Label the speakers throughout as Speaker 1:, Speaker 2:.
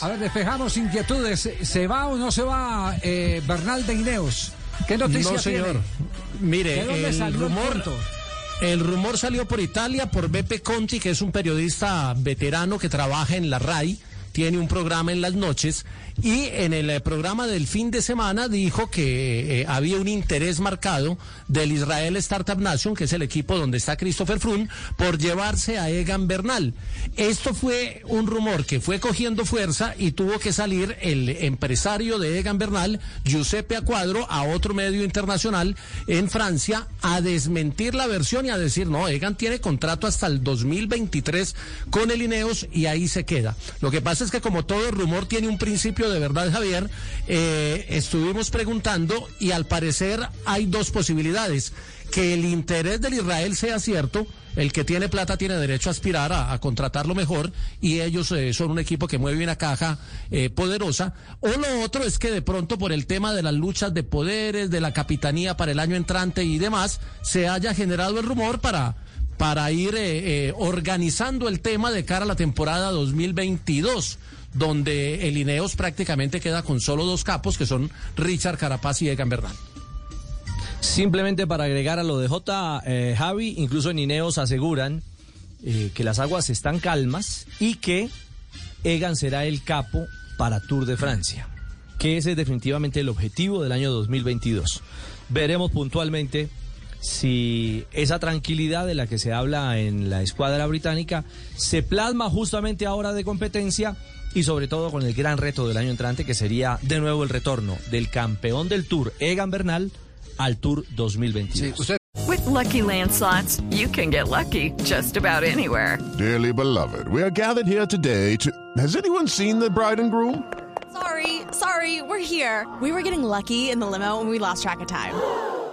Speaker 1: A ver, despejamos inquietudes. ¿Se va o no se va eh, Bernal de Ineos? ¿Qué noticia
Speaker 2: no, señor.
Speaker 1: tiene?
Speaker 2: Mire,
Speaker 1: ¿De dónde
Speaker 2: el
Speaker 1: salió
Speaker 2: rumor, el rumor salió por Italia por Beppe Conti, que es un periodista veterano que trabaja en la RAI, tiene un programa en las noches y en el eh, programa del fin de semana dijo que eh, había un interés marcado del Israel Startup Nation, que es el equipo donde está Christopher Froome, por llevarse a Egan Bernal. Esto fue un rumor que fue cogiendo fuerza y tuvo que salir el empresario de Egan Bernal, Giuseppe Acuadro, a otro medio internacional en Francia a desmentir la versión y a decir, no, Egan tiene contrato hasta el 2023 con el Ineos y ahí se queda. Lo que pasa es que como todo rumor tiene un principio de verdad, Javier, eh, estuvimos preguntando y al parecer hay dos posibilidades. Que el interés del Israel sea cierto, el que tiene plata tiene derecho a aspirar a, contratarlo mejor y ellos eh, son un equipo que mueve una caja eh, poderosa. O lo otro es que de pronto por el tema de las luchas de poderes, de la capitanía para el año entrante y demás, se haya generado el rumor para para ir eh, eh, organizando el tema de cara a la temporada 2022, donde el Ineos prácticamente queda con solo dos capos, que son Richard Carapaz y Egan Bernal.
Speaker 3: Simplemente para agregar a lo de J. eh, Javi, incluso en Ineos aseguran que las aguas están calmas y que Egan será el capo para Tour de Francia, que ese es definitivamente el objetivo del año 2022. Veremos puntualmente si esa tranquilidad de la que se habla en la escuadra británica se plasma justamente ahora de competencia y sobre todo con el gran reto del año entrante que sería de nuevo el retorno del campeón del Tour Egan Bernal al Tour 2022.
Speaker 4: With Lucky Land slots, you can get lucky just about anywhere.
Speaker 5: Dearly beloved, we are gathered here today to. Has anyone seen the bride and groom?
Speaker 6: Sorry, sorry, we're here. We were getting lucky in the limo and we lost track of time.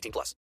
Speaker 7: 18 plus.